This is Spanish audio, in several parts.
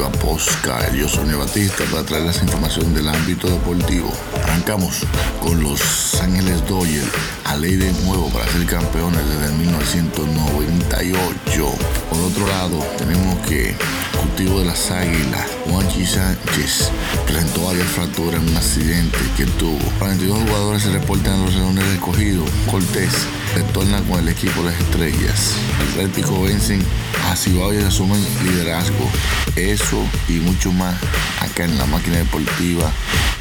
Deportiva Postcar. Yo soy Batista para traerles información del ámbito deportivo. Arrancamos con los Ángeles Dodgers a ley de nuevo para ser campeones desde 1998. Por otro lado, tenemos que cultivo de las águilas, Juanchi Sánchez, presentó varias fracturas en un accidente que tuvo. 42 jugadores se reportan en los leones escogidos. Cortés retorna con el equipo de las estrellas. Atlético vencen a Cibao y asumen liderazgo. Eso y mucho más acá en la máquina deportiva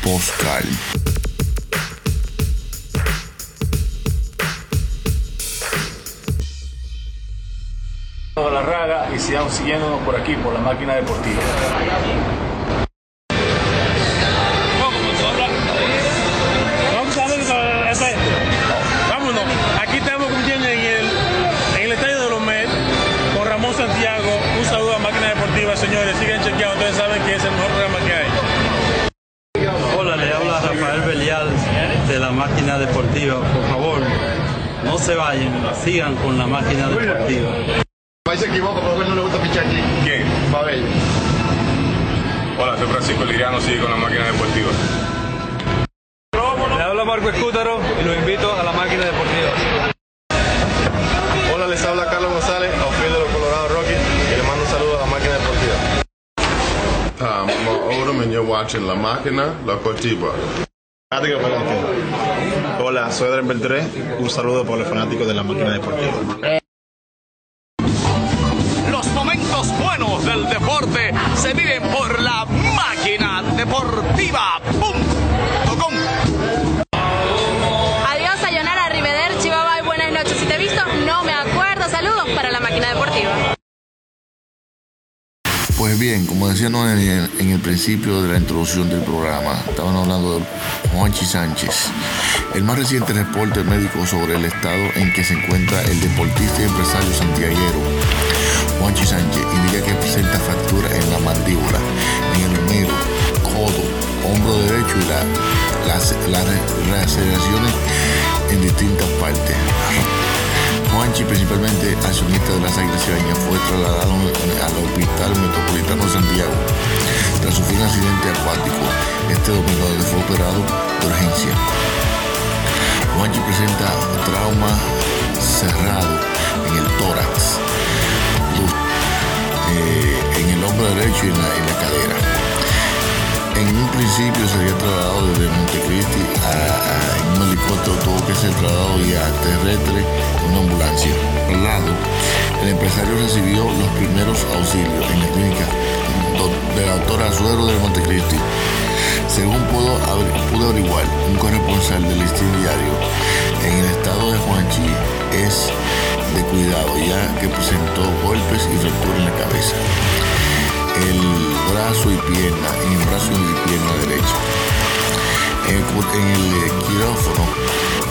Postcard. a la raga y sigan siguiéndonos por aquí, por la máquina deportiva. Sigan con la máquina deportiva. Ahí se equivoca, pero no le gusta pichar aquí. ¿Quién? Babel. Hola, soy Francisco Liriano, sigue con la máquina deportiva. Le habla Marco Escútaro y lo invito a la máquina deportiva. Hola, les habla Carlos González, outfield de los Colorado Rockies, y le mando un saludo a la máquina deportiva. Mark Odom and you're watching La Máquina, La Deportiva. Hola, soy Adrián Beltré. Un saludo para los fanáticos de la máquina deportiva. Los momentos buenos del deporte se viven por la máquina deportiva. .com. Adiós, Sayonara, Arrivederci, bye bye, buenas noches. Si te he visto, no me acuerdo. Saludos para la máquina deportiva. Pues bien, como decíamos en el, en el principio de la introducción del programa, estaban hablando de Juanchi Sánchez. El más reciente reporte médico sobre el estado en que se encuentra el deportista y empresario santiaguero Juanchi Sánchez indica que presenta fractura en la mandíbula, húmero, codo, hombro derecho y la- las, las en distintas partes. Juanchi, principalmente accionista de las Águilas fue trasladado al Hospital Metropolitano de Santiago tras sufrir un accidente acuático este domingo fue operado de urgencia. Juanchi presenta trauma cerrado en el tórax, eh, en el hombro derecho y en la, cadera. En un principio sería trasladado desde Montecristi a, a- un helicóptero, tuvo que ser trasladado vía terrestre en una ambulancia. Al lado, el empresario recibió los primeros auxilios en la clínica de la doctora Azuero de Montecristi. Según pudo, pudo averiguar un corresponsal del listín diario, en el estado de Juanchi es de cuidado ya que presentó golpes y fractura en la cabeza el brazo y pierna, en el brazo y pierna derecha. En el, en eh, quirófano,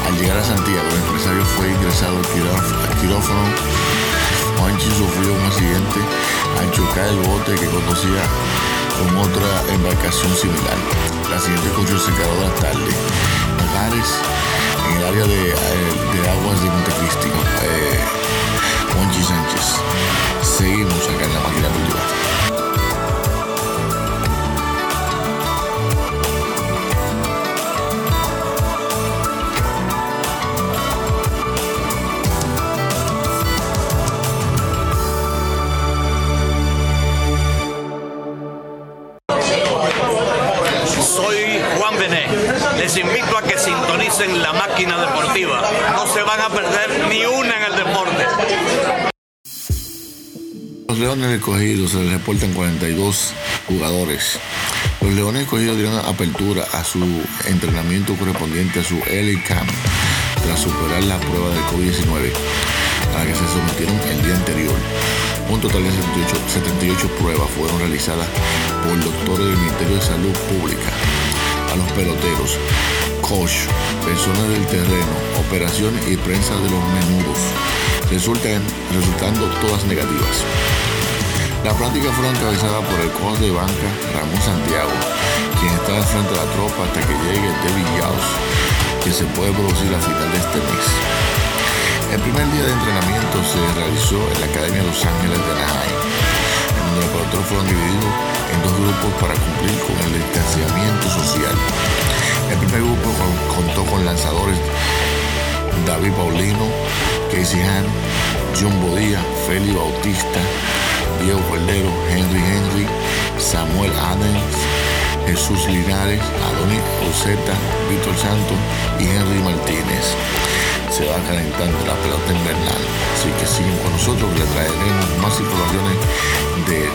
al llegar a Santiago, el empresario fue ingresado al quirófano. al quirófano. Juanchi sufrió un accidente al chocar el bote que conducía con otra embarcación similar. El accidente ocurrió cerca de la tarde. Lagares, en el área de, eh, aguas de Montecristi. Eh, Sánchez. Seguimos acá en la máquina. Les invito a que sintonicen la máquina deportiva. No se van a perder ni una en el deporte. Los Leones Escogidos se les reportan 42 jugadores. Los Leones Escogidos dieron apertura a su entrenamiento correspondiente a su LA Camp tras superar la prueba del COVID-19 a la que se sometieron el día anterior. Un total de 78, 78 pruebas fueron realizadas por doctores del Ministerio de Salud Pública a los peloteros, coach, personas del terreno, operaciones y prensa de los menudos, resultan, resultando todas negativas. La práctica fue encabezada por el coach de banca Ramón Santiago, quien está al frente de la tropa hasta que llegue David Yaus, que se puede producir a final de este mes. El primer día de entrenamiento se realizó en la Academia Los Ángeles de Anaheim, los peloteros fueron divididos en dos grupos para cumplir con el distanciamiento social. El primer grupo contó con lanzadores David Paulino, Casey Han, John Bodía, Feli Bautista, Diego Cordero, Henry Henry, Samuel Adams, Jesús Linares, Adonis Rosetta, Víctor Santos y Henry Martínez. Se va calentando la pelota invernal. Así que siguen con nosotros, le traeremos más informaciones de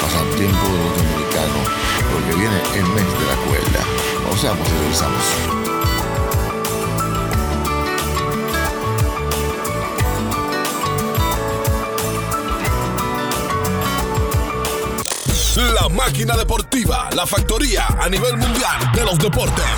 pasatiempo de los dominicanos, porque viene el mes de la cuerda. O sea, pues regresamos. La máquina deportiva, la factoría a nivel mundial de los deportes.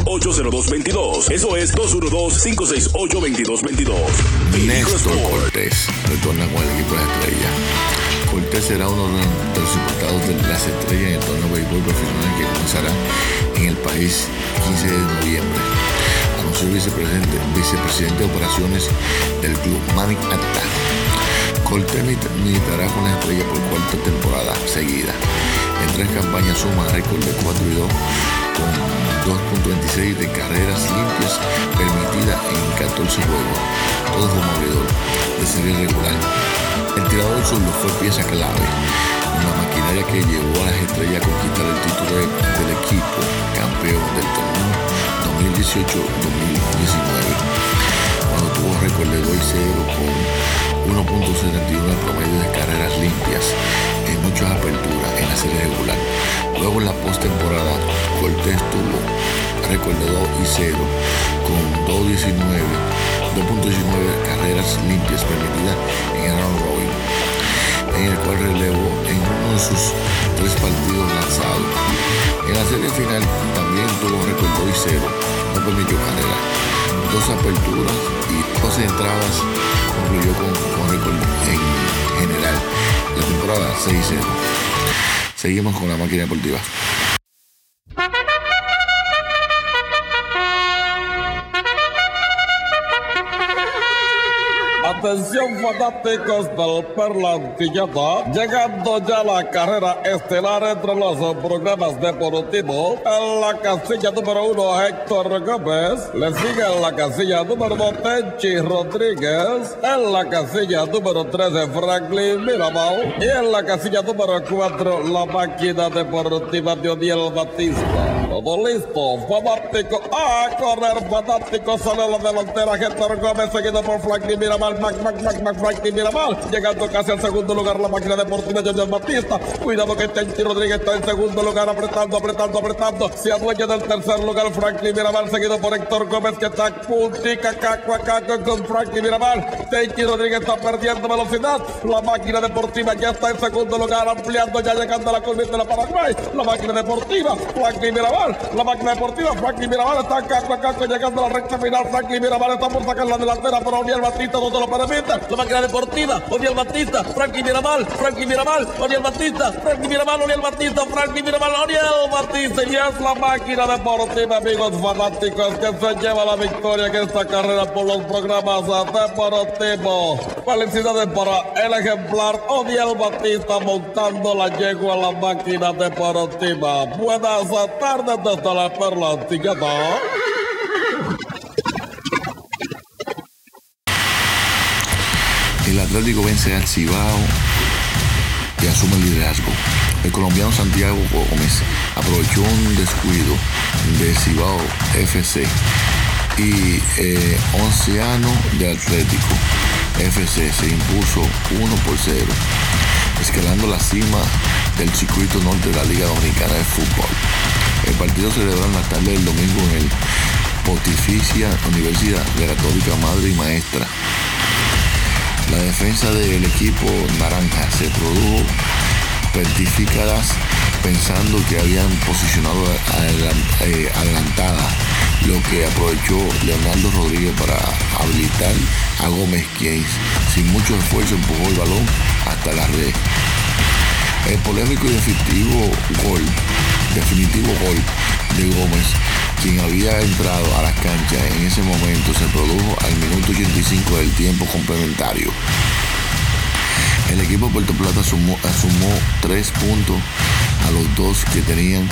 568-0222. Eso es 212-568-2222. Néstor Cortés retorna con el equipo de estrella. Cortés será uno de los importados de las estrellas en el torneo de béisbol profesional que comenzará en el país 15 de noviembre. Anunció el vicepresidente, vicepresidente de operaciones del club Manny Atta. Cortés militará con la estrella por cuarta temporada seguida. En tres campañas suma récord de 4 y 2 con 2.26 de carreras limpias permitidas en 14 juegos, todos como de serie regular. El tirador solo fue pieza clave, una maquinaria que llevó a las estrellas a conquistar el título del equipo campeón del torneo 2018-2019, cuando tuvo récord de 2 0 con 1.71 promedio de carreras limpias en muchas aperturas en la serie regular. Luego en la postemporada, Cortés tuvo 2 y 0 con 2.19 2.19 carreras limpias permitidas en el round robin, en el cual relevó en uno de sus tres partidos lanzados. En la serie final también tuvo récord 2 y 0, no permitió carrera, dos aperturas y dos entradas concluyó con, con récord en general. La temporada 6 y 0. Seguimos con la máquina deportiva. Atención fanáticos del Perla Antilleta, llegando ya la carrera estelar entre los programas deportivos. En la casilla número uno, Héctor Gómez. Le sigue en la casilla número dos, Tenchi Rodríguez. En la casilla número 13, Franklin Mirabal. Y en la casilla número cuatro, la máquina deportiva de Odiel Batista. Todo listo, fanático. A correr, fanático. Sale la delantera, Héctor Gómez, seguido por Franklin Mirabal. Mac, Mac, Mac, Mac, Franklin Mirabal. Llegando casi al segundo lugar, la máquina deportiva de Batista. Cuidado que Tenchi Rodríguez está en segundo lugar, apretando, apretando, apretando. Se adueña del tercer lugar, Franklin Mirabal, seguido por Héctor Gómez, que está puntica, caco, caco con Franklin Mirabal. Tenchi Rodríguez está perdiendo velocidad. La máquina deportiva ya está en segundo lugar, ampliando, ya llegando a la curva de la Paraguay. La máquina deportiva, Franklin Mirabal. La máquina deportiva, Franklin Mirabal está caco a caco llegando a la recta final. Franklin Mirabal está por sacar la delantera, pero Oniel Batista no te lo permite. La máquina deportiva, Oniel Batista, Franklin Mirabal, Franklin Mirabal, Oniel Batista, Franklin Mirabal, Oniel Batista, Franklin Mirabal, Oniel Batista. Y es la máquina deportiva, amigos fanáticos, que se lleva la victoria en esta carrera por los programas deportivos. Felicidades para el ejemplar Oniel Batista montando la yegua a la máquina deportiva. Buenas tardes El Atlético vence al Cibao y asume el liderazgo. El colombiano Santiago Gómez aprovechó un descuido de Cibao FC y eh, Onceano de Atlético FC se impuso 1 por 0, escalando la cima del circuito norte de la Liga Dominicana de Fútbol. El partido celebró en la tarde del domingo en el Pontificia Universidad de la Católica Madre y Maestra. La defensa del equipo naranja se produjo rectificadas pensando que habían posicionado eh, adelantada, lo que aprovechó Leonardo Rodríguez para habilitar a Gómez, quien sin mucho esfuerzo empujó el balón hasta la red. El polémico y definitivo gol, definitivo gol de Gómez, quien había entrado a la cancha en ese momento, se produjo al minuto 85 del tiempo complementario. El equipo Puerto Plata sumó, asumó tres puntos a los dos que tenían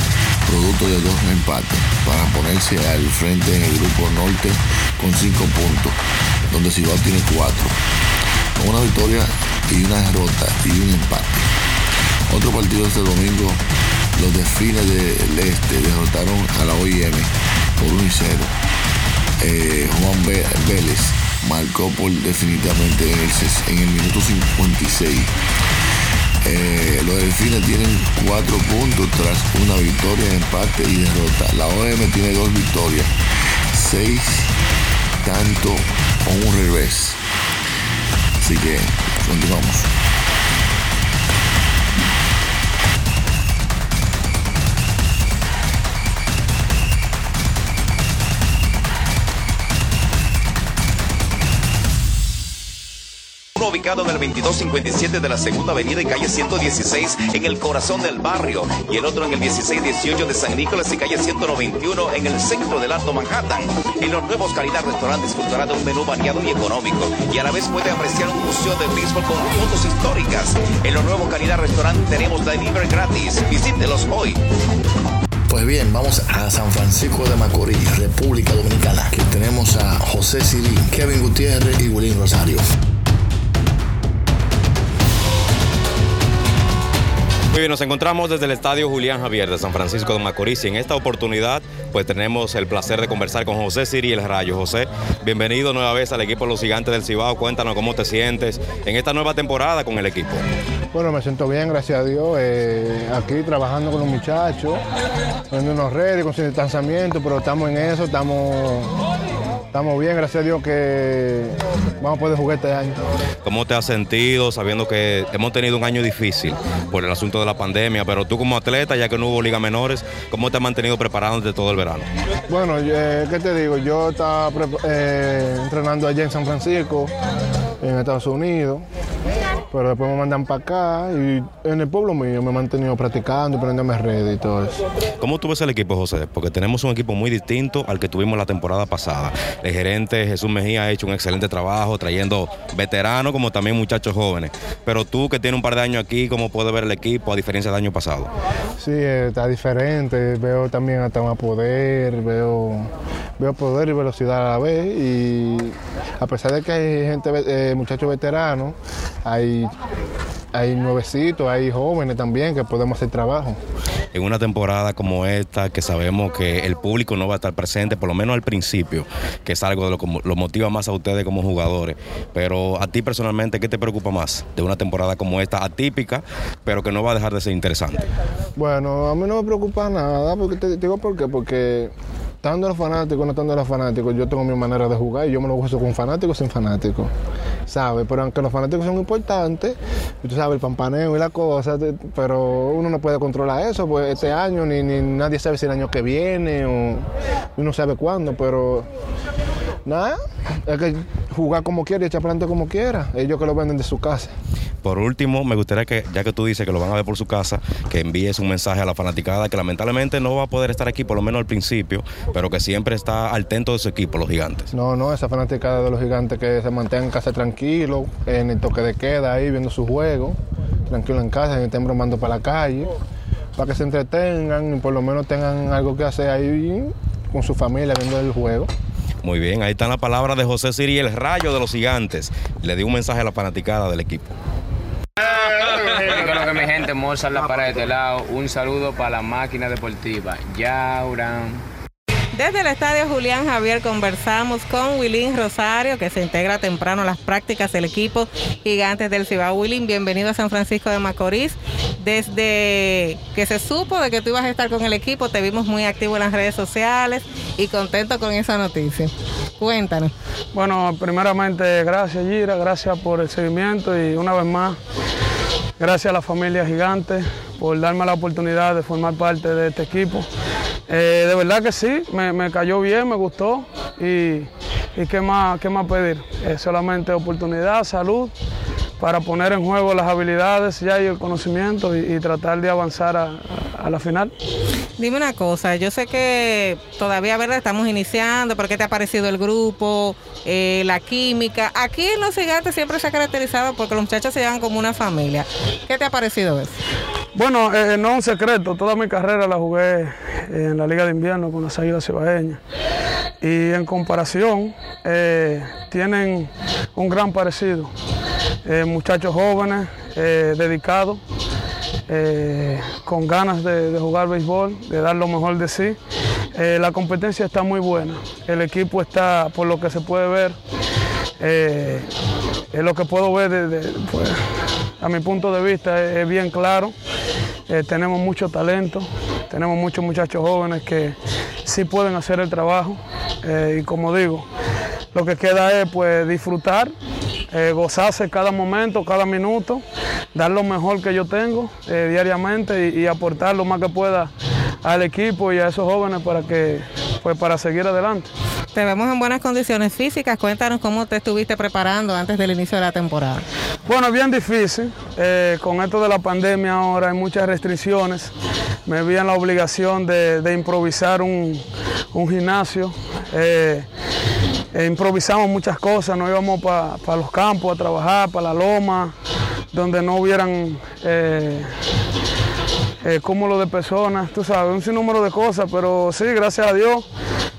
producto de dos empates para ponerse al frente en el grupo norte con cinco puntos, donde Cibao tiene cuatro. Con una victoria y una derrota y un empate. Otro partido este domingo, los desfiles del Este derrotaron a la OIM por 1 y 0. Eh, Juan Vélez marcó por definitivamente en el, minuto 56. Eh, los delfines tienen cuatro puntos tras una victoria, empate y derrota. La OM tiene dos victorias, seis tanto con un revés. Así que continuamos. Ubicado en el 2257 de la Segunda Avenida y calle 116 en el corazón del barrio y el otro en el 1618 de San Nicolás y calle 191 en el centro del Alto Manhattan. En los nuevos Calidad Restaurant disfrutará de un menú variado y económico y a la vez puede apreciar un museo de béisbol con fotos históricas. En los nuevos Calidad Restaurant tenemos delivery gratis. Visítelos hoy. Pues bien, vamos a San Francisco de Macorís, República Dominicana, que tenemos a José Siri, Kevin Gutiérrez y William Rosario. Bien, nos encontramos desde el Estadio Julián Javier de San Francisco de Macorís y en esta oportunidad pues tenemos el placer de conversar con José Siri El Rayo. José, bienvenido nueva vez al equipo los Gigantes del Cibao. Cuéntanos cómo te sientes en esta nueva temporada con el equipo. Bueno, me siento bien, gracias a Dios. eh, aquí trabajando con los muchachos, poniendo unos redes con su distanciamiento, pero estamos en eso, estamos, estamos bien, gracias a Dios que vamos a poder jugar este año. ¿Cómo te has sentido sabiendo que hemos tenido un año difícil por el asunto de la pandemia? Pero tú como atleta, ya que no hubo liga menores, ¿cómo te has mantenido preparándote todo el verano? Bueno, eh, ¿qué te digo? Yo estaba eh, entrenando allá en San Francisco, en Estados Unidos, pero después me mandan para acá y en el pueblo mío me he mantenido practicando, poniéndome redes y todo eso. ¿Cómo tú ves el equipo, José? Porque tenemos un equipo muy distinto al que tuvimos la temporada pasada. El gerente Jesús Mejía ha hecho un excelente trabajo trayendo veteranos como también muchachos jóvenes. Pero tú que tienes un par de años aquí, ¿cómo puedes ver el equipo a diferencia del año pasado? Sí, eh, está diferente, veo también hasta más poder, veo, veo poder y velocidad a la vez y a pesar de que hay gente, ve- muchachos veteranos, hay, hay nuevecitos, hay jóvenes también que podemos hacer trabajo. En una temporada como esta, que sabemos que el público no va a estar presente, por lo menos al principio, que es algo de lo que lo motiva más a ustedes como jugadores. Pero a ti personalmente, ¿qué te preocupa más de una temporada como esta, atípica, pero que no va a dejar de ser interesante? Bueno, a mí no me preocupa nada, porque te, te digo por qué, porque estando los fanáticos, no estando los fanáticos, yo tengo mi manera de jugar y yo me lo gozo con fanáticos sin fanáticos, ¿sabes? Pero aunque los fanáticos son importantes, tú sabes, el pampaneo y la cosa, pero uno no puede controlar eso, pues este año ni, ni nadie sabe si el año que viene o uno sabe cuándo, pero nada, hay que jugar como quiera y echar adelante como quiera, ellos que lo venden de su casa. Por último, me gustaría que, ya que tú dices que lo van a ver por su casa, que envíes un mensaje a la fanaticada que lamentablemente no va a poder estar aquí, por lo menos al principio, pero que siempre está al tanto de su equipo, los gigantes. No, no, esa fanaticada de los gigantes que se mantengan en casa tranquilo, en el toque de queda ahí viendo su juego, tranquilo en casa, ni estén bromando para la calle, para que se entretengan y por lo menos tengan algo que hacer ahí con su familia viendo el juego. Muy bien, ahí están las palabras de José Siri, el rayo de los gigantes. Le di un mensaje a la fanaticada del equipo. Creo que mi gente, Mozart la para de este lado. Un saludo para la máquina deportiva. Yauran. Desde el estadio Julián Javier conversamos con Wilín Rosario, que se integra temprano a las prácticas del equipo Gigantes del Cibao. Wilín, bienvenido a San Francisco de Macorís. Desde que se supo de que tú ibas a estar con el equipo, te vimos muy activo en las redes sociales y contento con esa noticia. Cuéntanos. Bueno, primeramente gracias Gira, gracias por el seguimiento y una vez más gracias a la familia Gigante por darme la oportunidad de formar parte de este equipo. Eh, de verdad que sí, me, me cayó bien, me gustó y, y qué, más, qué más pedir. Eh, solamente oportunidad, salud para poner en juego las habilidades ya y el conocimiento y, tratar de avanzar a, a- la final. Dime una cosa, yo sé que todavía, ¿verdad? Estamos iniciando, pero ¿qué te ha parecido el grupo, eh, la química? Aquí en Los Gigantes siempre se ha caracterizado porque los muchachos se llevan como una familia. ¿Qué te ha parecido eso? Bueno, eh, no es un secreto, toda mi carrera la jugué en la Liga de Invierno con las Águilas Cibaeñas. Y en comparación, eh, tienen un gran parecido. Eh, muchachos jóvenes, eh, dedicados, eh, con ganas de, de jugar béisbol, de dar lo mejor de sí. Eh, la competencia está muy buena. El equipo está, por lo que se puede ver, eh, es lo que puedo ver desde, pues, a mi punto de vista, es bien claro. Eh, tenemos mucho talento, tenemos muchos muchachos jóvenes que sí pueden hacer el trabajo. Eh, y como digo, lo que queda es pues disfrutar, eh, gozarse cada momento, cada minuto, dar lo mejor que yo tengo diariamente y aportar lo más que pueda al equipo y a esos jóvenes para que pues para seguir adelante. Te vemos en buenas condiciones físicas. Cuéntanos cómo te estuviste preparando antes del inicio de la temporada. Bueno, bien difícil. eh, con esto de la pandemia ahora hay muchas restricciones. Me vi en la obligación de, de improvisar un, un gimnasio. eh, e improvisamos muchas cosas, no íbamos para los campos a trabajar, para la loma, donde no hubieran eh, eh, cúmulo de personas, tú sabes, un sinnúmero de cosas, pero sí, gracias a Dios,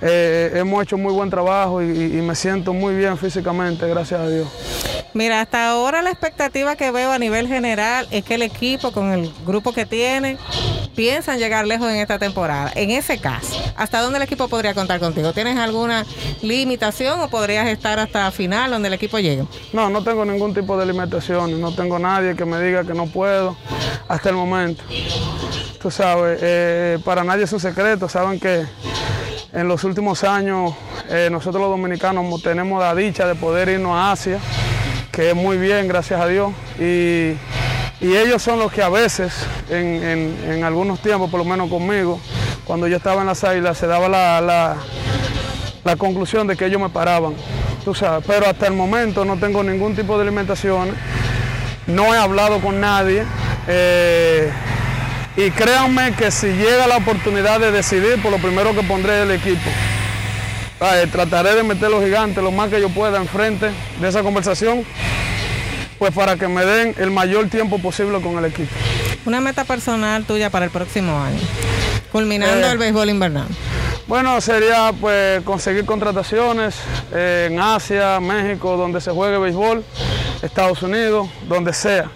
eh, hemos hecho muy buen trabajo y, me siento muy bien físicamente, gracias a Dios. Mira, hasta ahora la expectativa que veo a nivel general es que el equipo, con el grupo que tiene, piensan llegar lejos en esta temporada. En ese caso, ¿hasta dónde el equipo podría contar contigo? ¿Tienes alguna limitación o podrías estar hasta final donde el equipo llegue? No, no tengo ningún tipo de limitaciones, no tengo nadie que me diga que no puedo hasta el momento. Tú sabes, eh, para nadie es un secreto, saben que en los últimos años eh, nosotros los dominicanos mo- tenemos la dicha de poder irnos a Asia, que es muy bien, gracias a Dios, y, y ellos son los que a veces, en, en- algunos tiempos, por lo menos conmigo, cuando yo estaba en las águilas, se daba la- la, conclusión de que ellos me paraban, tú sabes, pero hasta el momento no tengo ningún tipo de limitaciones, no he hablado con nadie eh, y créanme que si llega la oportunidad de decidir, por lo primero que pondré el equipo. Eh, trataré de meter los gigantes lo más que yo pueda enfrente de esa conversación, pues para que me den el mayor tiempo posible con el equipo. Una meta personal tuya para el próximo año, culminando Eh, el béisbol invernal. Bueno, sería pues conseguir contrataciones eh, en Asia, México, donde se juegue béisbol, Estados Unidos, donde sea.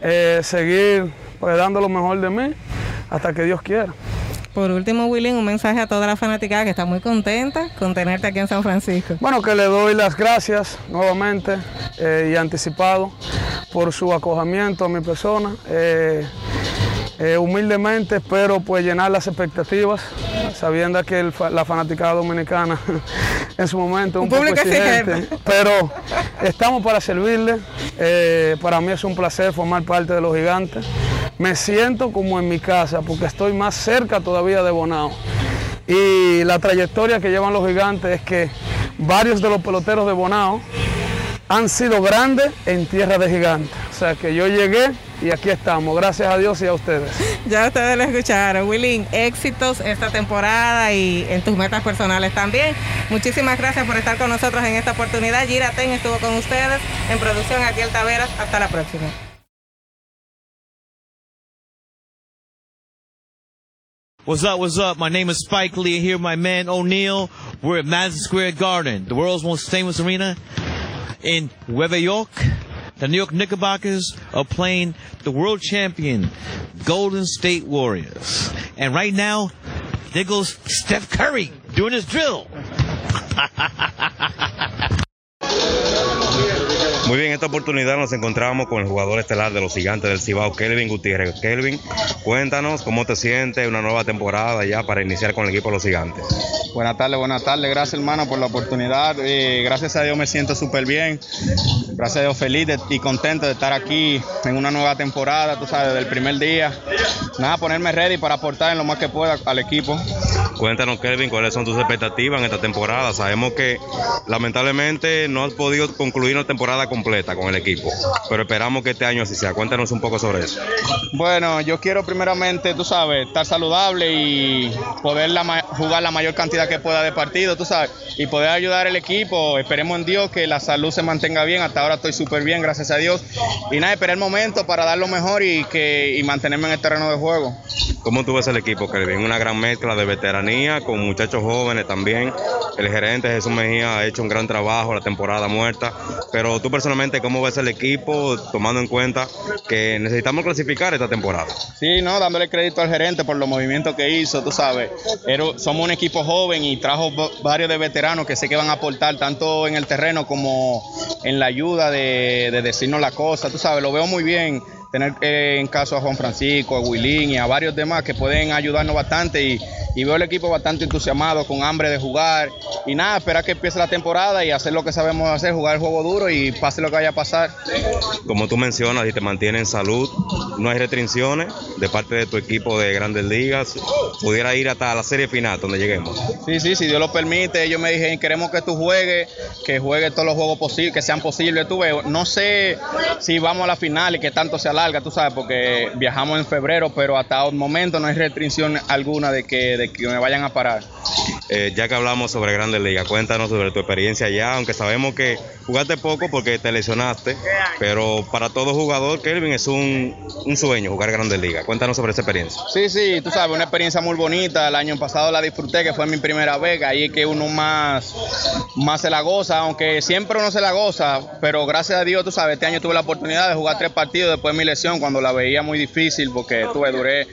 Eh, seguir pues dando lo mejor de mí hasta que Dios quiera. Por último, Willy, un mensaje a toda la fanaticada que está muy contenta con tenerte aquí en San Francisco. Bueno, que le doy las gracias nuevamente eh, y anticipado por su acogimiento a mi persona. Eh, eh, humildemente espero pues llenar las expectativas sabiendo que el la fanaticada dominicana en su momento es un, Un poco público exigente, pero estamos para servirle. Para mí es un placer formar parte de los gigantes. Me siento como en mi casa porque estoy más cerca todavía de Bonao. Y la trayectoria que llevan los gigantes es que varios de los peloteros de Bonao han sido grandes en tierra de gigantes. O sea que yo llegué y aquí estamos. Gracias a Dios y a ustedes. Ya ustedes lo escucharon. Willing, éxitos esta temporada y en tus metas personales también. Muchísimas gracias por estar con nosotros en esta oportunidad. Gira Ten estuvo con ustedes en producción aquí el Taveras. Hasta la próxima. What's up? What's up? My name is Spike Lee. Here, my man O'Neal. We're at Madison Square Garden, the world's most famous arena in Nueva York. The New York Knickerbockers are playing the world champion Golden State Warriors. And right now, there goes Steph Curry doing his drill. Muy bien, en esta oportunidad nos encontramos con el jugador estelar de los gigantes del Cibao, Kelvin Gutiérrez. Kelvin, cuéntanos cómo te sientes una nueva temporada ya para iniciar con el equipo de los gigantes. Buenas tardes, buenas tardes. Gracias, hermano, por la oportunidad. Eh, gracias a Dios me siento súper bien. Gracias a Dios feliz de- y contento de estar aquí en una nueva temporada, tú sabes, del primer día. Nada, ponerme ready para aportar en lo más que pueda al equipo. Cuéntanos, Kelvin, cuáles son tus expectativas en esta temporada. Sabemos que lamentablemente no has podido concluir una temporada completa con el equipo, pero esperamos que este año así sea. Cuéntanos un poco sobre eso. Bueno, yo quiero primeramente, tú sabes, estar saludable y poder la jugar la mayor cantidad que pueda de partidos, tú sabes, y poder ayudar al equipo. Esperemos en Dios que la salud se mantenga bien. Hasta ahora estoy súper bien, gracias a Dios. Y nada, esperar el momento para dar lo mejor y, que, y mantenerme en el terreno de juego. ¿Cómo tú ves el equipo, Kelvin? Una gran mezcla de veteranía con muchachos jóvenes también. El gerente Jesús Mejía ha hecho un gran trabajo la temporada muerta. Pero tú personalmente, ¿cómo ves el equipo tomando en cuenta que necesitamos clasificar esta temporada? Sí, no, dándole crédito al gerente por los movimientos que hizo, tú sabes. Pero somos un equipo joven y trajo va- varios de veteranos que sé que van a aportar tanto en el terreno como en la ayuda de, de decirnos la cosa, tú sabes, lo veo muy bien. Tener eh, en caso a Juan Francisco, a Wilín y a varios demás que pueden ayudarnos bastante y, y veo el equipo bastante entusiasmado, con hambre de jugar y nada, esperar que empiece la temporada y hacer lo que sabemos hacer, jugar el juego duro y pase lo que vaya a pasar. Como tú mencionas, y te mantiene en salud, no hay restricciones de parte de tu equipo de grandes ligas. Pudiera ir hasta la serie final donde lleguemos. Sí, sí, si Dios lo permite, ellos me dijeron, queremos que tú juegues, que juegues todos los juegos posibles, que sean posibles. Tú ves, no sé si vamos a la final y que tanto se alarga, tú sabes, porque viajamos en febrero, pero hasta el momento no hay restricción alguna de que, de que me vayan a parar. Eh, ya que hablamos sobre grandes ligas, cuéntanos sobre tu experiencia allá, aunque sabemos que jugaste poco porque te lesionaste, pero para todo jugador, Kelvin, es un, un sueño jugar grandes ligas. Cuéntanos sobre esa experiencia. Sí, sí, tú sabes, una experiencia muy bonita. El año pasado la disfruté, que fue mi primera vez. Ahí es que uno más, más se la goza, aunque siempre uno se la goza. Pero gracias a Dios, tú sabes, este año tuve la oportunidad de jugar tres partidos después de mi lesión, cuando la veía muy difícil, porque tuve, duré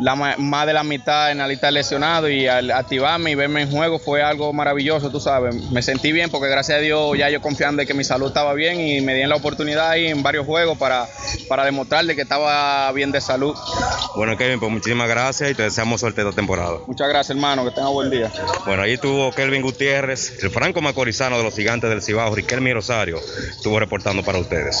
la, más de la mitad en la lista de lesionados y al activarme y verme en juego fue algo maravilloso, tú sabes. Me sentí bien porque gracias a Dios ya yo confiando de que mi salud estaba bien y me dieron la oportunidad ahí en varios juegos para, para demostrarle que estaba bien de salud. Bueno, Kevin, pues muchísimas gracias y te deseamos suerte esta temporada. Muchas gracias, hermano. Que tenga buen día. Bueno, ahí estuvo Kelvin Gutiérrez, el franco macorizano de los gigantes del Cibao, Riquelme Rosario, estuvo reportando para ustedes.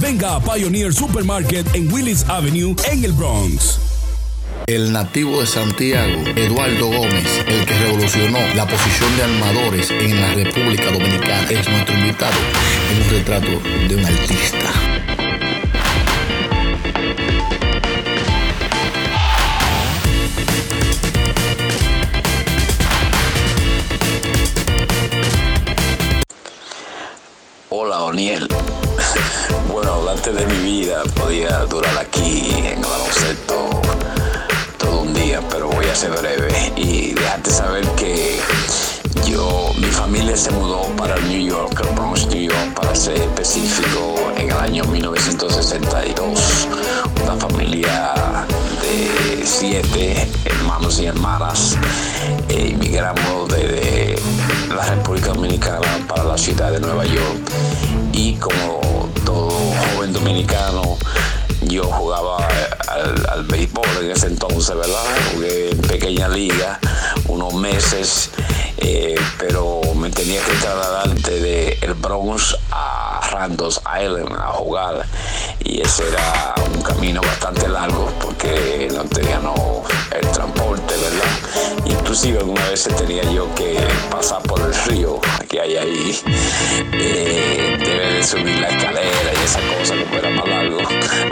venga a Pioneer Supermarket en Willis Avenue en el Bronx. El nativo de Santiago, Eduardo Gómez, el que revolucionó la posición de armadores en la República Dominicana, es nuestro invitado en un retrato de un artista. Hola, Oniel. Hablarte de mi vida podía durar aquí en el baloncesto todo un día. pero voy a ser breve y dejarte saber que yo, mi familia se mudó para New York, el Bronx, New York, para ser específico, en el año 1962. Una familia de siete hermanos y hermanas emigramos desde la República Dominicana para la ciudad de Nueva York. Y como dominicano, yo jugaba al, al, béisbol en ese entonces, ¿verdad? Jugué en pequeña liga unos meses, eh, pero me tenía que trasladar de el Bronx a Randos Island a jugar y ese era un camino bastante largo porque no tenía no, el transporte, ¿verdad? Inclusive alguna vez tenía yo que pasar por el río que hay ahí, eh, debe de subir la escalera y esa cosa que fuera más largo.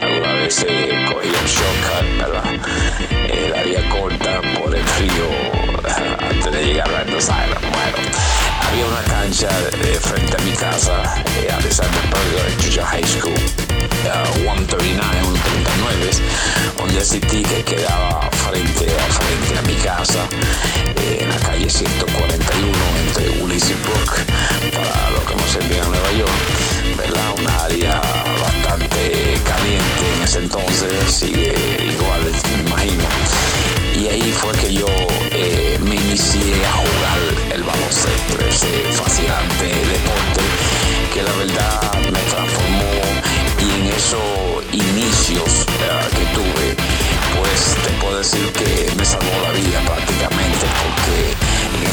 Alguna vez eh, cogía un shortcut, ¿verdad? Eh, la vía corta por el río antes de llegar a Randos Island. Bueno, había una cancha eh, frente a mi casa, eh, Alexander Berger Georgia High School, uh, 139, 139, donde asistí que quedaba frente a frente a mi casa, eh, en la calle 141 entre Ulysses Brook, para lo que nos envía a Nueva York, ¿verdad? Una área bastante caliente en ese entonces, sigue igual, me imagino. Y ahí fue que yo eh, me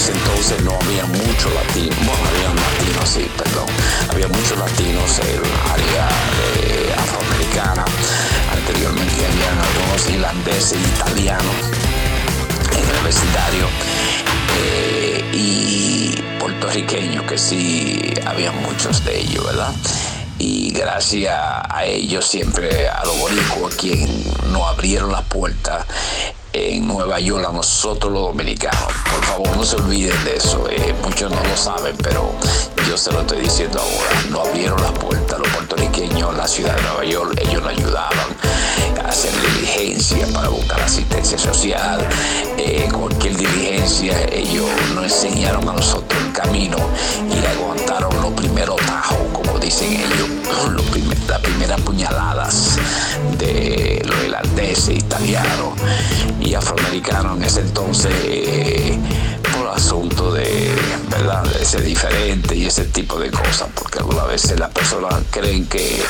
entonces no había muchos latinos, bueno, había latinos, sí, perdón, había muchos latinos en el área eh, afroamericana, anteriormente habían algunos irlandeses, italianos en el vecindario eh, y puertorriqueños que sí había muchos de ellos, ¿verdad? Y gracias a ellos siempre a los boricuas quien nos abrieron las puertas en Nueva York a nosotros los dominicanos. Por favor, no se olviden de eso. Eh, muchos no lo saben, pero yo se lo estoy diciendo ahora. Nos abrieron las puertas en la ciudad de Nueva York. Ellos nos ayudaban a hacer diligencia para buscar asistencia social. Eh, cualquier diligencia, ellos nos enseñaron a nosotros el camino y aguantaron los primeros tajos, como dicen ellos, las primeras puñaladas de los irlandeses, italianos y afroamericanos en ese entonces eh, asunto de verdad de ser diferente y ese tipo de cosas porque algunas veces las personas creen que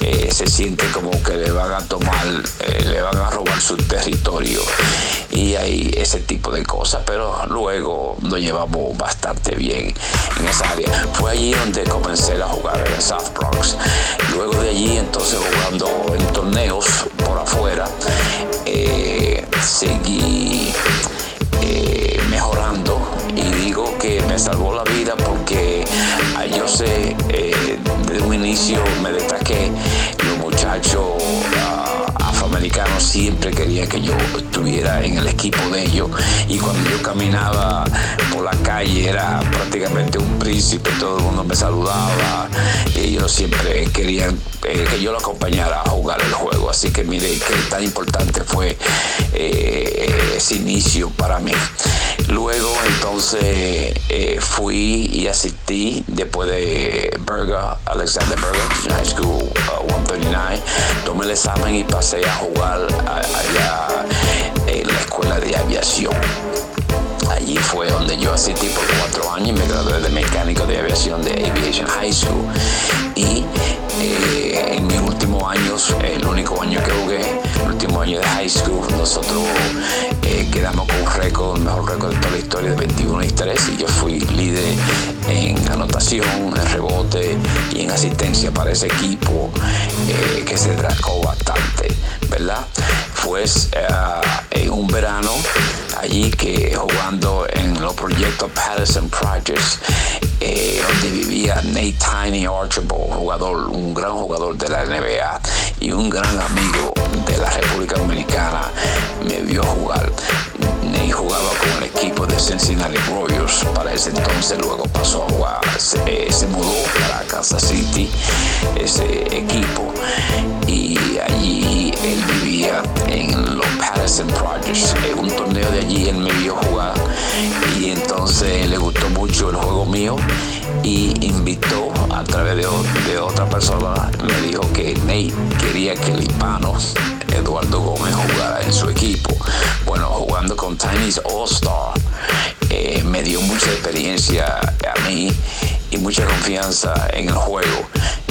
eh, se siente como que le van a tomar eh, le van a robar su territorio y hay ese tipo de cosas pero luego nos llevamos bastante bien en esa área. Fue allí donde comencé a jugar en el South Bronx. Luego de allí entonces jugando en torneos por afuera eh, seguí que me salvó la vida porque ah, yo sé eh, desde un inicio me destaqué. Los muchachos uh, afroamericanos siempre querían que yo estuviera en el equipo de ellos. Y cuando yo caminaba por calle era prácticamente un príncipe todo el mundo me saludaba ellos siempre querían eh, que yo lo acompañara a jugar el juego. Así que mire qué tan importante fue eh, ese inicio para mí. Luego entonces eh, fui y asistí después de Berger Alexander Berger High School uh, 139 tomé el examen y pasé a jugar allá en la escuela de aviación allí fue donde yo asistí por cuatro años y me gradué de mecánico de aviación de Aviation High School. Y eh, en mis últimos años, el único año que jugué, último año de high school, nosotros eh, quedamos con un récord, mejor récord de toda la historia de 21 y 3 y yo fui líder en anotación, en rebote y en asistencia para ese equipo eh, que se tracó bastante, ¿verdad? Fue en un verano allí que jugando en los proyectos Patterson Projects, eh, donde vivía Nate Tiny Archibald, jugador, un gran jugador de la NBA y un gran amigo de la República Dominicana, me vio jugar. Nate jugaba con el equipo de Cincinnati Royals para ese entonces, luego pasó a jugar, se, eh, se mudó para Kansas City, ese equipo, y allí él vivía en los Patterson Projects. En un torneo de allí él me vio jugar el juego mío y invitó a través de, otra persona, me dijo que Nate quería que el hispano Eduardo Gómez jugara en su equipo. Bueno, jugando con Tiny's All Star eh, me dio mucha experiencia a mí y mucha confianza en el juego,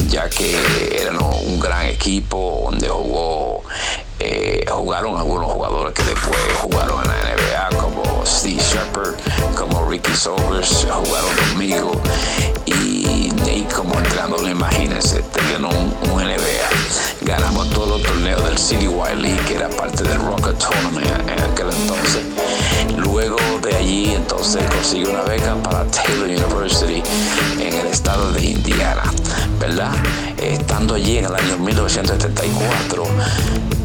ya que eran un gran equipo donde jugó, eh, jugaron algunos jugadores que después jugaron en la NBA, Steve Shepard, como Ricky Sobers, jugaron conmigo y Nate como entrenador, imagínense, teniendo un, un NBA. Ganamos todos los torneos del City Wide League, que era parte del Rocket Tournament en aquel entonces. Luego de allí, entonces conseguí una beca para Taylor University en el estado de Indiana, ¿verdad? Estando allí en el año 1974,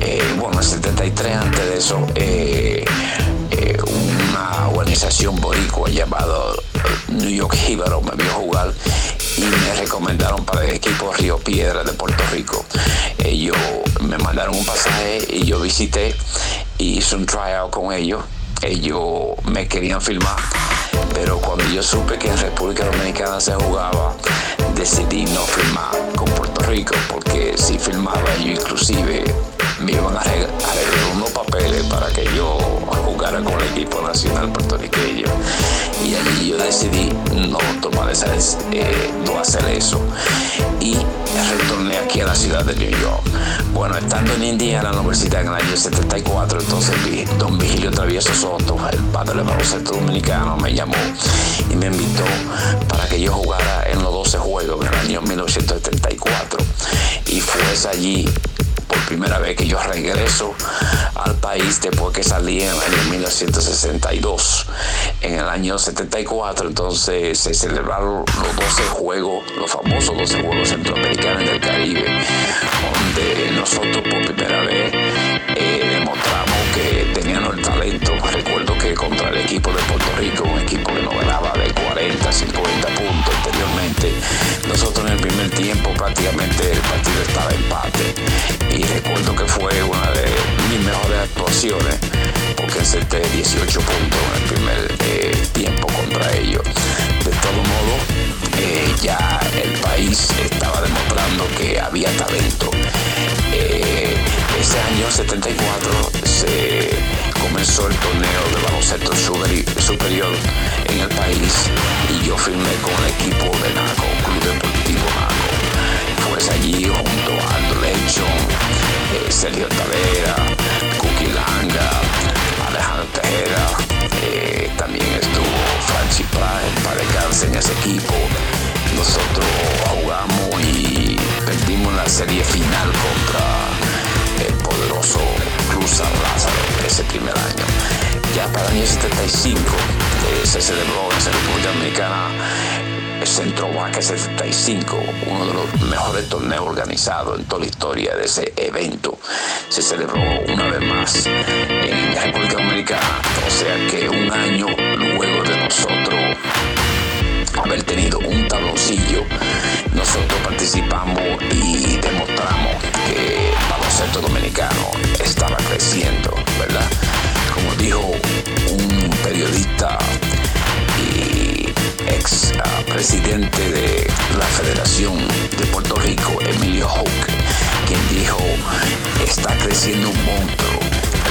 eh, bueno, el 73 antes de eso, eh, eh, organización boricua llamada New York Hibaro me vio jugar y me recomendaron para el equipo Río Piedra de Puerto Rico. Ellos me mandaron un pasaje y yo visité y hice un tryout con ellos. Ellos me querían filmar, pero cuando yo supe que en República Dominicana se jugaba, decidí no filmar con Puerto Rico porque si filmaba yo inclusive me iban a arreglar unos papeles para que yo jugara con el equipo nacional puertorriqueño. Y allí yo decidí no tomar esa eh, no hacer eso. Y retorné aquí a la ciudad de New York. Bueno estando en Indiana en la universidad en el año 74 entonces don Vigilio Travieso Soto el padre del baloncesto dominicano me llamó y me invitó para que yo jugara en los 12 juegos en el año 1974 y fue allí primera vez que yo regreso al país después que salí en el año 1962. En el año 74 entonces se celebraron los 12 juegos, los famosos 12 juegos centroamericanos del Caribe, donde nosotros por primera vez que teníamos el talento. Recuerdo que contra el equipo de Puerto Rico, un equipo que nos ganaba de 40, 50 puntos anteriormente, nosotros en el primer tiempo prácticamente el partido estaba empate. Y recuerdo que fue una de mis mejores actuaciones porque acerté 18 puntos en el primer eh, tiempo contra ellos. De todo modo, eh, ya el país estaba demostrando que había talento. Eh, ese año 74 se comenzó el torneo de baloncesto superior en el país y yo firmé con el equipo de NACO, Club Deportivo NACO. Pues allí junto a Aldo Lechon, eh, Sergio Tavera, Cookie Langa, Alejandro Tejera, eh, también estuvo Franchi Pratt para en ese equipo. Nosotros jugamos y perdimos la serie final contra el poderoso Cruz Lázaro ese primer año. Ya para el año 75 eh, se celebró en la República Dominicana el Centro Vaca 75, uno de los mejores torneos organizados en toda la historia de ese evento. Se celebró una vez más en la República Dominicana, o sea que presidente de la Federación de Puerto Rico, Emilio Hawke, quien dijo, está creciendo un monstruo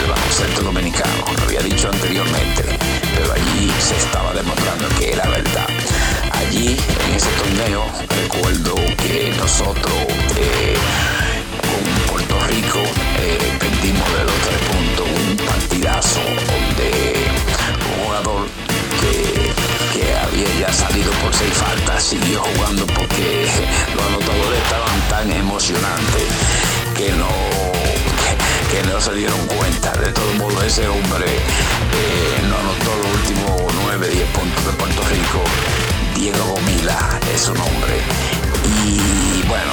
el baloncesto dominicano, lo había dicho anteriormente, pero allí se estaba demostrando que era verdad. Allí, en ese torneo, recuerdo que nosotros eh, Puerto Rico eh, perdimos de los tres puntos un partidazo donde un jugador que había ya salido por seis faltas siguió jugando porque los anotadores estaban tan emocionantes que no no se dieron cuenta. De todo modo, ese hombre eh, no anotó los últimos 9, 10 puntos de Puerto Rico. Diego Gomila es su nombre. Y bueno,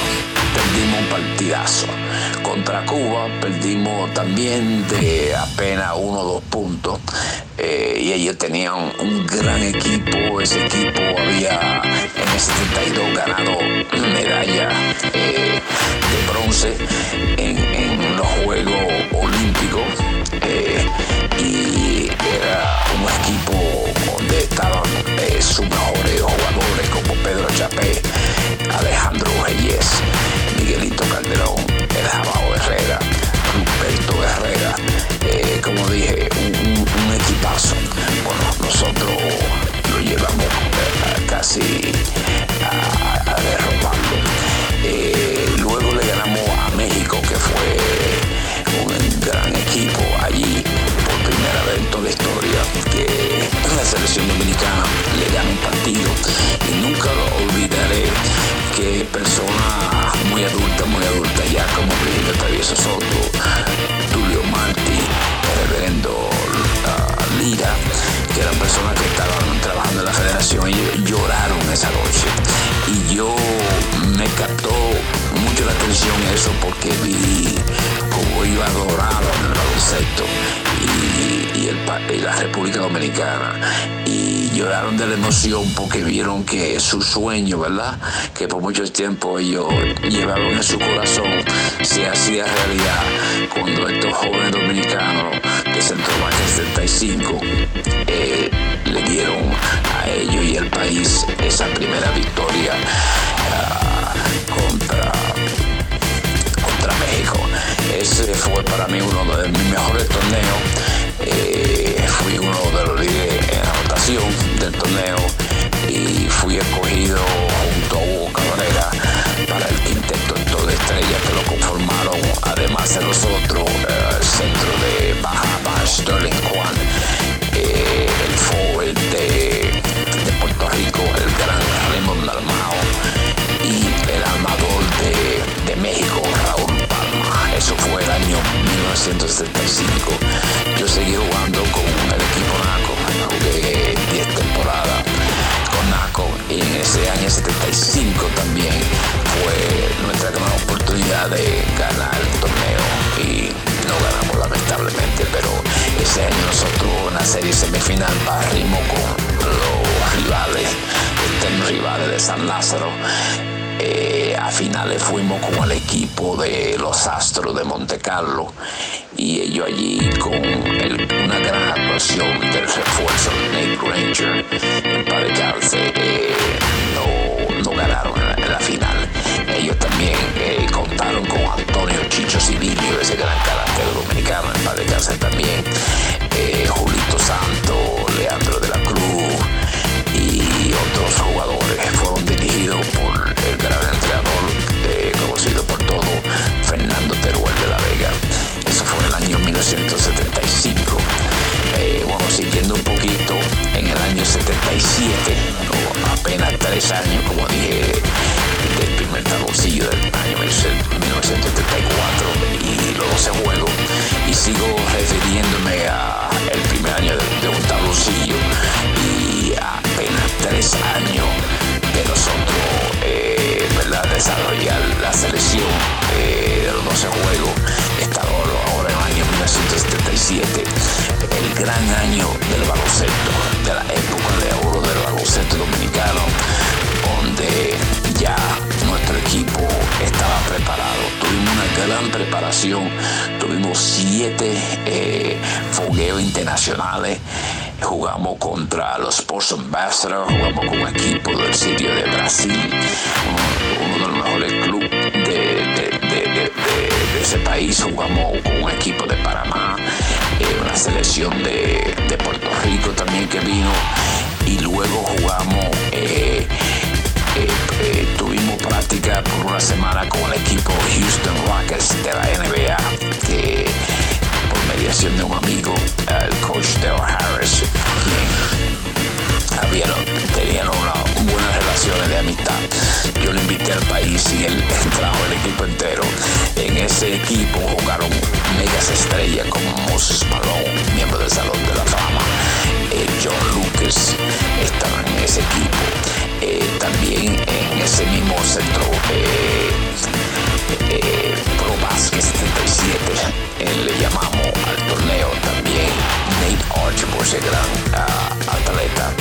perdimos un partidazo contra Cuba, perdimos también de apenas uno o dos puntos. Eh, y ellos tenían un gran equipo, ese equipo había en el 72 ganado medalla eh, de bronce en, los Juegos Olímpicos. Eh, y era un equipo donde estaban sus mejores jugadores como Pedro Chapé. Alejandro Reyes, Miguelito Calderón, El Jabao Herrera, Ruperto Herrera, eh, como dije, un- un equipazo. Que su sueño, ¿verdad? Que por mucho tiempo ellos llevaron en su corazón, se hacía realidad cuando estos jóvenes dominicanos de Centro Valle 75 eh, le dieron a ellos y al país esa primera victoria ah, contra contra México. Ese fue para mí uno de mis mejores torneos. Eh, fui uno de los líderes en anotación del torneo y fui escogido junto a Hugo Cabrera para el quinteto en toda estrella que lo conformaron, además de nosotros, eh, el centro de Baja Sterling Juan, eh, el forward de, de Puerto Rico, el gran Raymond Dalmao y el armador de, de México, Raúl Palma. Eso fue el año 1975. Yo seguí jugando con el equipo Lázaro. Eh, a finales fuimos con el equipo de los Astros de Monte Carlo y ellos allí con el- una gran actuación del refuerzo Nate Granger en descanse, eh, no, no ganaron en la, final. Ellos también eh, contaron con Antonio Chicho Civilio, ese gran carácter dominicano en descanse también, eh, Julito Santo, Leandro de la Cruz y otros jugadores fueron dirigidos por el gran entrenador conocido por todo, Fernando Teruel de la Vega. Eso fue en el año 1975. Eh, bueno, siguiendo un poquito, en el año 77, o apenas tres años, como dije, del primer tabloncillo del año 1974 y los 12 juegos, y sigo refiriéndome a el primer año de, de un tabloncillo y apenas tres años de nosotros eh, ¿verdad? desarrollar la selección eh, de los 12 juegos. Estamos ahora en el año 1977, el gran año del baloncesto, de la época de oro del baloncesto dominicano, donde ya nuestro equipo estaba preparado. Tuvimos una gran preparación, tuvimos siete eh, fogueos internacionales, jugamos contra los Sports Ambassadors, jugamos con un equipo del sitio de Brasil, uno, de los mejores clubes de, ese país, jugamos con un equipo de Panamá, eh, una selección de, Puerto Rico también que vino, y luego jugamos... eh, eh, tuvimos práctica por una semana con el equipo Houston Rockets de la NBA, mediación de un amigo, el coach Dale Harris, quien había, tenían una buenas relaciones de amistad. Yo lo invité al país y él trajo el equipo entero. En ese equipo jugaron megas estrellas como Moses Malone, miembro del Salón de la Fama, eh, John Lucas, estaban en ese equipo. Eh, también en ese mismo centro eh, eh, Pro Basket 77 eh, le llamamos al torneo también Nate Archibald, ese gran ah, atleta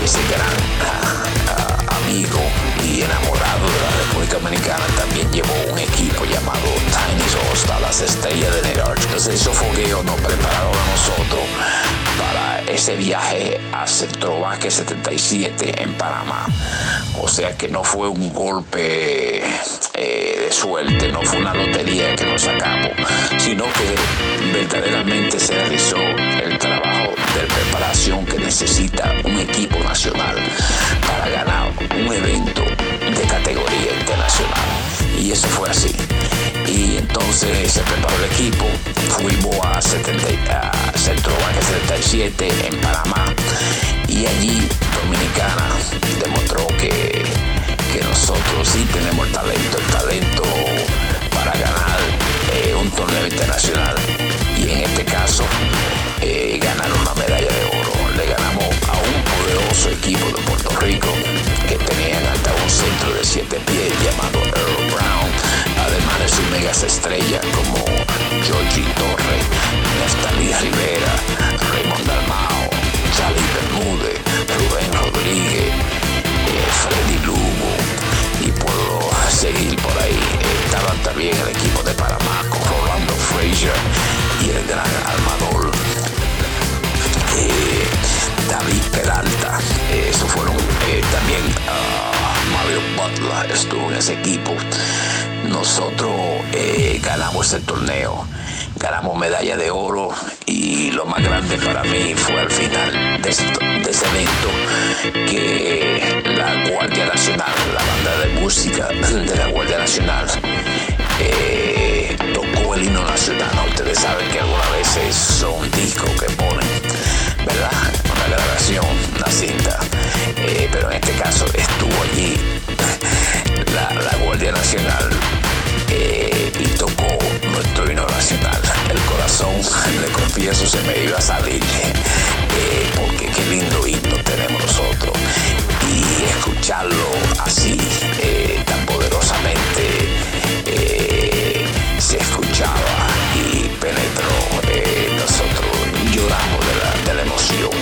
y ese gran ah, amigo y enamorado de la República Dominicana también llevó un equipo llamado Tiny All las estrellas de Negar. Entonces esos fogueos nos prepararon a nosotros para ese viaje a Centrovaque 77 en Panamá. O sea que no fue un golpe eh, de suerte, no fue una lotería que nos sacamos, sino que verdaderamente se realizó el trabajo de preparación que necesita un equipo nacional para ganar un evento de categoría internacional. Y eso fue así. Y entonces se preparó el equipo, fuimos a, 70, a Centro 77 en Panamá y allí Dominicana demostró que, que nosotros sí tenemos el talento, el talento para ganar eh, un torneo internacional y en este caso eh, ganar una medalla de oro. Poderoso equipo de Puerto Rico que tenían hasta un centro de siete pies llamado Earl Brown, además de sus megas estrellas como Georgie Torre, Neftalí Rivera, Raymond Dalmao, Charlie Bermúdez, Rubén Rodríguez, eh, Freddy Lugo y puedo seguir por ahí. Estaban también el equipo de Panamá con Rolando Frazier y el gran armador David Peralta. Eso fueron eh, también ah, Mario Butler estuvo en ese equipo. Nosotros eh, ganamos el torneo, ganamos medalla de oro y lo más grande para mí fue al final de, de ese evento que la Guardia Nacional, la banda de música de la Guardia Nacional, eh, tocó el himno nacional. Ustedes saben que algunas veces son discos que ponen, ¿verdad? Una grabación, una cinta. Eh, pero en este caso estuvo allí la, la Guardia Nacional eh, y tocó nuestro himno nacional. El corazón, le confieso, se me iba a salir, eh, porque qué lindo himno tenemos nosotros. Y escucharlo así, tan poderosamente, se escuchaba y penetró. nosotros lloramos de la, de la emoción.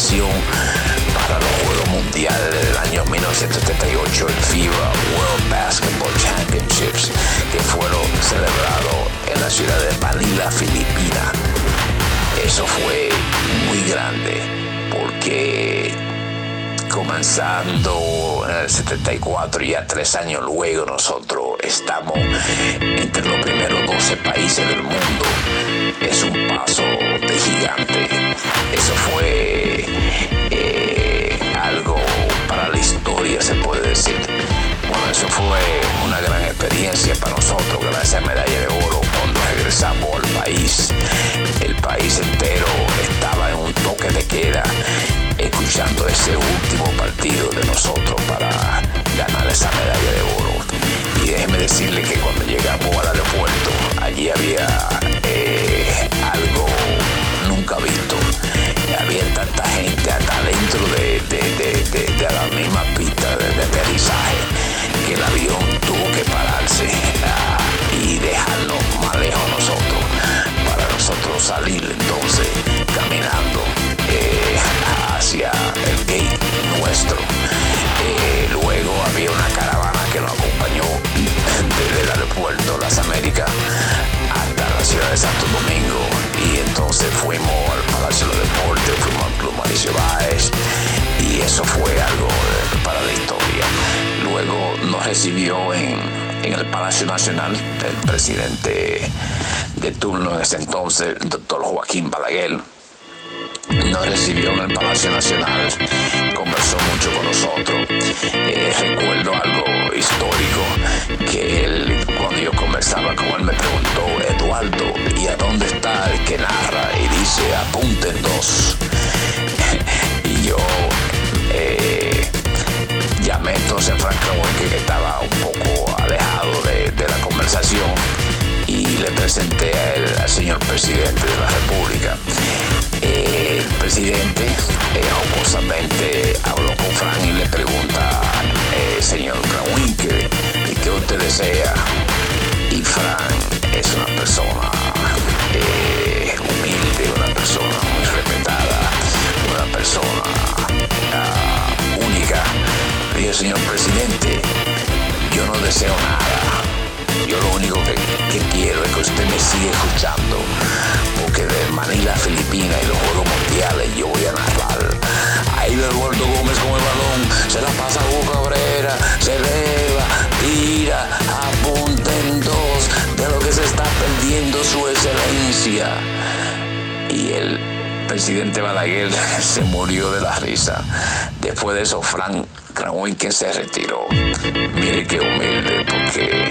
Para los Juegos Mundiales del año 1978, el FIBA World Basketball Championships, que fueron celebrados en la ciudad de Manila, Filipinas. Eso fue muy grande porque comenzando en el 74, ya tres años luego, nosotros estamos entre los primeros 12 países del mundo. Es un paso de gigante. Eso fue eh, algo para la historia, se puede decir. Bueno, eso fue una gran experiencia para nosotros, gracias a medalla de oro cuando regresamos al país. El país entero estaba en un toque de queda, escuchando ese último partido de nosotros para ganar esa medalla de oro. Y déjeme decirle que cuando llegamos al aeropuerto, allí había eh, algo nunca visto. Había tanta gente hasta dentro de, de- de- de- la misma pista de, de aterrizaje que el avión tuvo que pararse ah, y dejarnos más lejos nosotros para nosotros salir entonces caminando hacia el gate nuestro. Eh, luego había una caravana que nos acompañó desde el aeropuerto Las Américas hasta la ciudad de Santo Domingo y entonces fuimos al Palacio de los Deportes, fuimos al Club Mauricio Báez y eso fue algo para la historia. Luego nos recibió en, en el Palacio Nacional el presidente de turno en ese entonces, el doctor Joaquín Balaguer nos recibió en el Palacio Nacional, conversó mucho con nosotros. Eh, recuerdo algo histórico que él, cuando yo conversaba con él, me preguntó, Eduardo, ¿y a dónde está el que narra? Y dice, apunten dos. y yo eh, llamé entonces a Frank que estaba un poco alejado de, de la conversación y le presenté al señor presidente de la República. El presidente eh, habló con Frank y le pregunta, eh, señor Krawinkel, ¿qué usted desea? Y Frank es una persona eh, humilde, una persona muy respetada, una persona ah, única. Dijo, señor presidente, yo no deseo nada sigue escuchando, porque de Manila, Filipinas y los Juegos Mundiales yo voy a narrar. Ahí ve Eduardo Gómez con el balón, se la pasa a Hugo Cabrera, se eleva, tira, apunta en dos, de lo que se está perdiendo su excelencia. Y el presidente Balaguer se murió de la risa. Después de eso, Frank que se retiró. Mire qué humilde, porque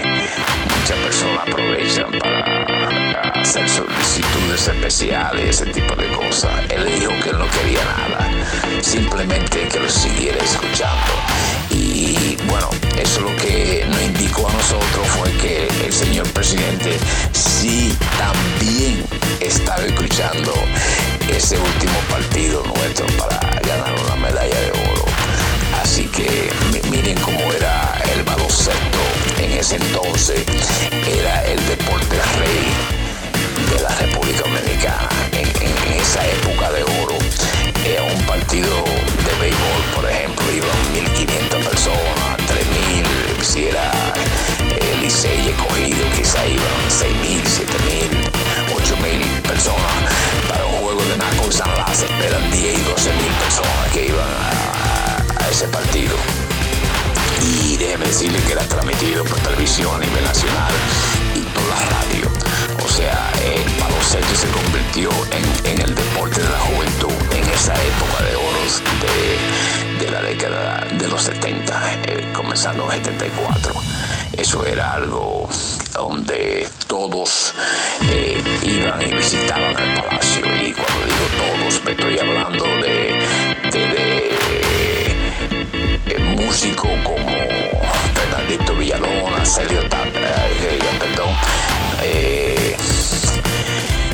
muchas personas aprovechan para hacer solicitudes especiales, ese tipo de cosas. Él dijo que no quería nada, simplemente que lo siguiera escuchando. Y bueno, eso lo que nos indicó a nosotros fue que el señor presidente sí también estaba escuchando ese último partido nuestro para ganar una medalla de oro. Así que miren cómo era el baloncesto en ese entonces. Era el deporte rey de la República Dominicana en, esa época de oro. Era un partido de béisbol, por ejemplo, iban 1.500 personas, 3.000, si era el Licey escogido, quizá iban 6.000, 7.000, 8.000 personas. Para un juego de Naco y San Lázaro eran 10 y 12.000 personas que iban a ese partido. Y déjeme decirle que era transmitido por televisión a nivel nacional y por la radio. O sea, el baloncesto se convirtió en, el deporte de la juventud en esa época de oros de, la década de los 70, eh, comenzando en 74. Eso era algo donde todos eh, iban y visitaban el palacio. Y cuando digo todos, me estoy hablando de, de como Fernandito Villalona, Sergio, eh, perdón, eh,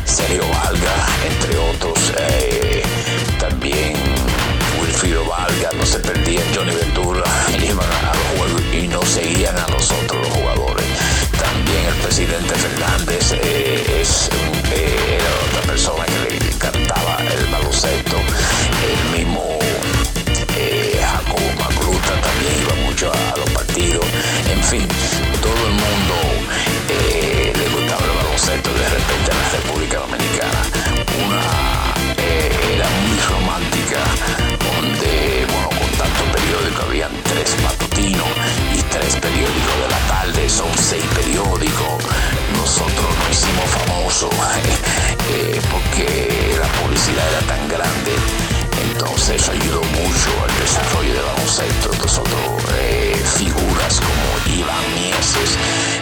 Sergio Valga, entre otros, eh, también Wilfrido Valga, no se perdían Johnny Ventura, iban a los juegos y no seguían a los otros jugadores. También el presidente Fernández es, era otra persona que cantaba el baloncesto, el mismo todo el mundo eh, le gustaba el baloncesto de repente en la República Dominicana. Una eh, era muy romántica, donde, bueno, con tanto periódico habían tres matutinos y tres periódicos de la tarde, son seis periódicos. Nosotros nos hicimos famosos eh, porque la publicidad era tan grande entonces ayudó mucho al desarrollo del baloncesto. Nosotros, eh, figuras como Iván Mieses,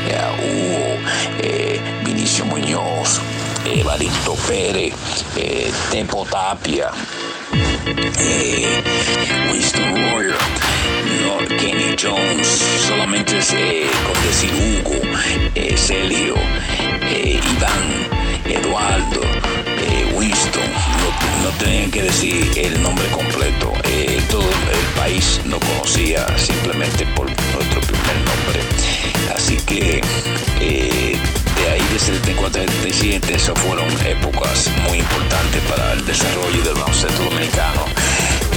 eh, Hugo, eh, Vinicio Muñoz, Evaristo Pérez, Tempo Tapia, Winston Warrior, Kenny Jones, solamente con decir Hugo, Celio, Iván, Eduardo, No, tenían que decir el nombre completo. Eh, todo el país no conocía simplemente por nuestro primer nombre. Así que eh, de ahí de 74 77 eso fueron épocas muy importantes para el desarrollo del baloncesto dominicano.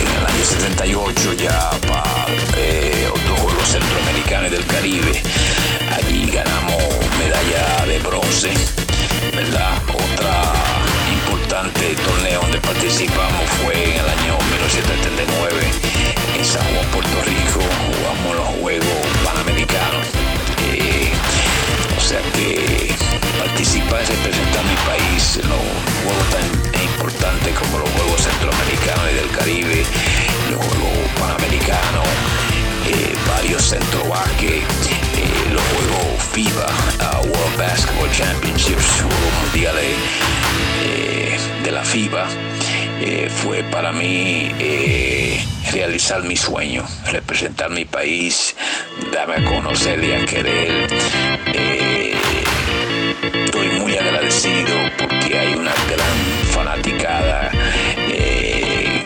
En el año 78 ya para eh, otros Juegos Centroamericanos del Caribe, allí ganamos medalla de bronce, ¿verdad? Otra importante torneo donde participamos fue en el año 1979 en San Juan, Puerto Rico. Jugamos los Juegos Panamericanos. Eh, o sea que participar y representar mi país en los juegos tan importantes como los Juegos Centroamericanos y del Caribe, los fue para mí eh, realizar mi sueño, representar mi país, darme a conocer y a querer. estoy muy agradecido porque hay una gran fanaticada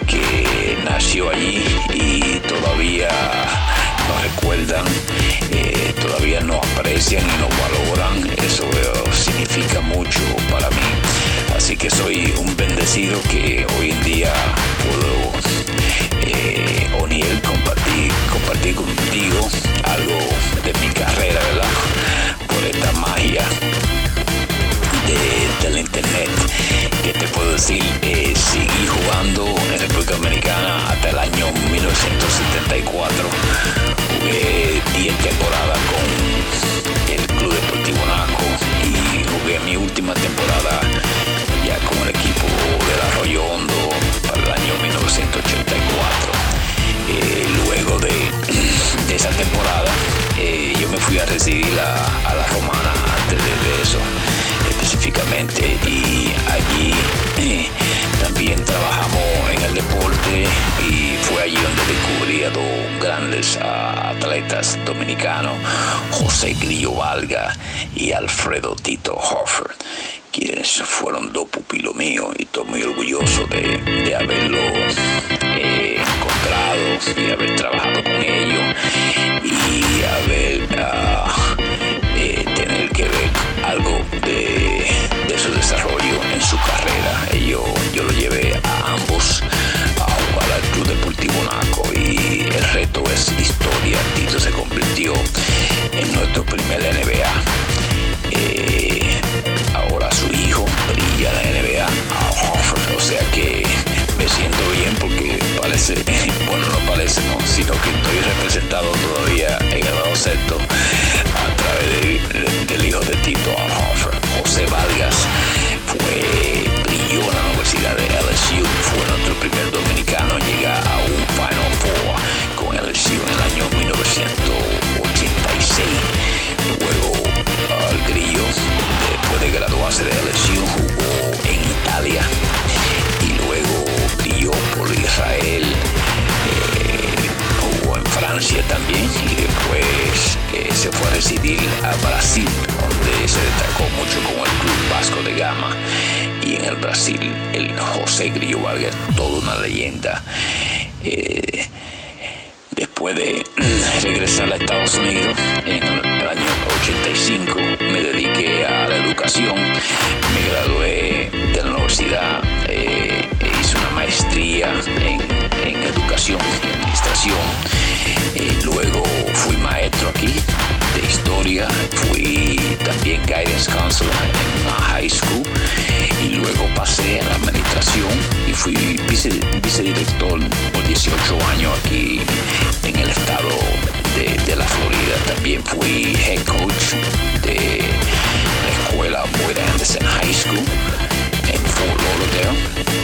que nació allí y todavía nos recuerdan, todavía nos aprecian y nos valoran. Eso significa mucho para mí. Así que soy un bendecido que hoy en día puedo, eh, compartir, compartir contigo algo de mi carrera, ¿verdad? Por esta magia de internet. ¿Qué te puedo decir? Eh, seguí jugando en República Dominicana hasta el año 1974. Jugué 10 temporadas con el Club Deportivo Naco y jugué mi última temporada ya con el equipo del Arroyo Hondo para el año 1984. Eh, luego de, esa temporada eh, yo me fui a residir a, la Romana antes de eso específicamente. Y allí eh, también trabajamos en el deporte. Y fue allí donde descubrí a dos grandes atletas dominicanos, José Grillo Valga y Alfredo Tito Hoffer, quienes fueron dos pupilos míos. Y estoy muy orgulloso de, de haberlo eh, encontrado y haber trabajado con ellos. Y haber reto es historia. Tito se convirtió en nuestro primer NBA. Eh, ahora su hijo brilla la NBA, Horford, o sea que me siento bien porque parece, bueno no parece, no, sino que estoy representado todavía en el baloncesto a través de- de- del hijo de Tito Horford. José Vargas fue, brilló en la Universidad de LSU, fue nuestro primer dominicano en llegar a un Final Four en el año 1986. Luego al Grillo, después de graduarse de LSU, jugó en Italia y luego brilló por Israel, eh, jugó en Francia también y después eh, se fue a residir a Brasil, donde se destacó mucho con el Club Vasco de Gama y en el Brasil el José Grillo Vargas, toda una leyenda. Eh, después de regresar a Estados Unidos en el año 85 me dediqué a la educación me gradué de la universidad eh, hice una maestría en, en educación y administración. Eh, luego fui maestro aquí de historia fui también guidance counselor en una high school y luego pasé a la administración y fui vice, vicedirector por 18 años aquí Fui head coach de la escuela Boyd Anderson High School en Fort Lauderdale,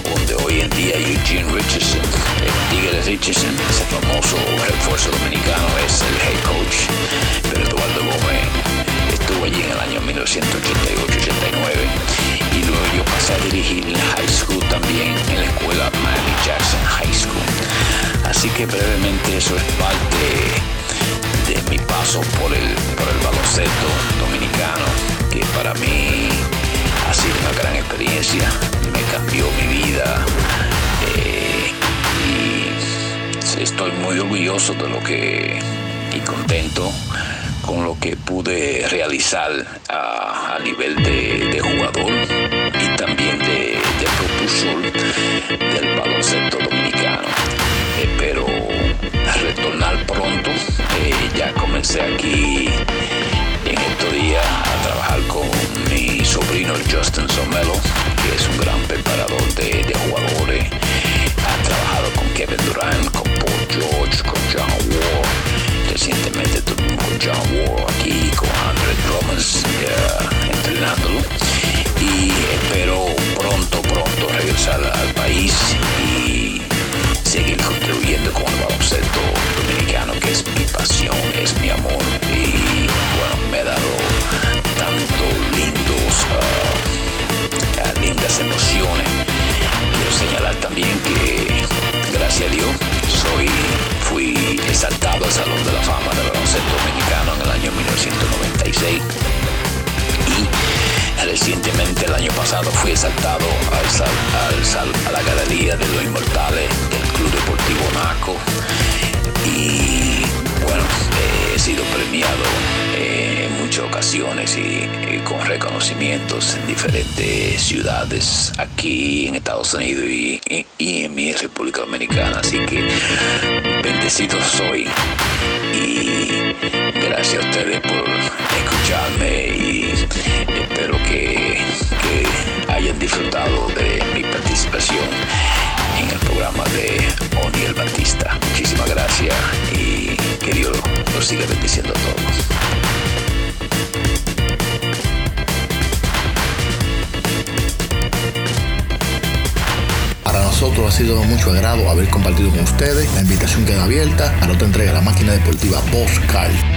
donde hoy en día Eugene Richardson, el Tigre Richardson, ese famoso refuerzo dominicano, es el head coach. Pero Eduardo Gómez estuvo allí en el año 1988-89 y luego yo pasé a dirigir la high school también en la escuela Miami Jackson High School. Así que brevemente eso es parte mi paso por el, por el baloncesto dominicano, que para mí ha sido una gran experiencia, me cambió mi vida eh, y estoy muy orgulloso de lo que y contento con lo que pude realizar a, a nivel de, de jugador y también de, de propulsor del baloncesto dominicano. Espero retornar pronto. Eh, ya comencé aquí en estos días a trabajar con mi sobrino Justin Somelo, que es un gran preparador de, jugadores. Ha trabajado con Kevin Durant, con George, con John Wall. Recientemente estuvimos con John Wall aquí, con Andre Drummond eh, entrenándolo. Y espero pronto, pronto regresar al país y seguir contribuyendo con el baloncesto dominicano, que es mi pasión, es mi amor. Y bueno, me ha dado tantos lindos, ah, lindas emociones. Quiero señalar también que, gracias a Dios, soy, fui exaltado al Salón de la Fama del Baloncesto Dominicano en el año 1996 y recientemente el año pasado fui exaltado al al sal- a la galería de los inmortales Club Deportivo Naco. Y bueno eh, he sido premiado en muchas ocasiones y, con reconocimientos en diferentes ciudades aquí en Estados Unidos y, y- en mi República Dominicana. Así que bendecido soy. Y gracias a ustedes por escucharme y espero que, que participación en el programa de Oniel Batista. Muchísimas gracias y que Dios los siga bendiciendo a todos. Para nosotros ha sido de mucho agrado haber compartido con ustedes. La invitación queda abierta a la otra entrega de la máquina deportiva Postcard.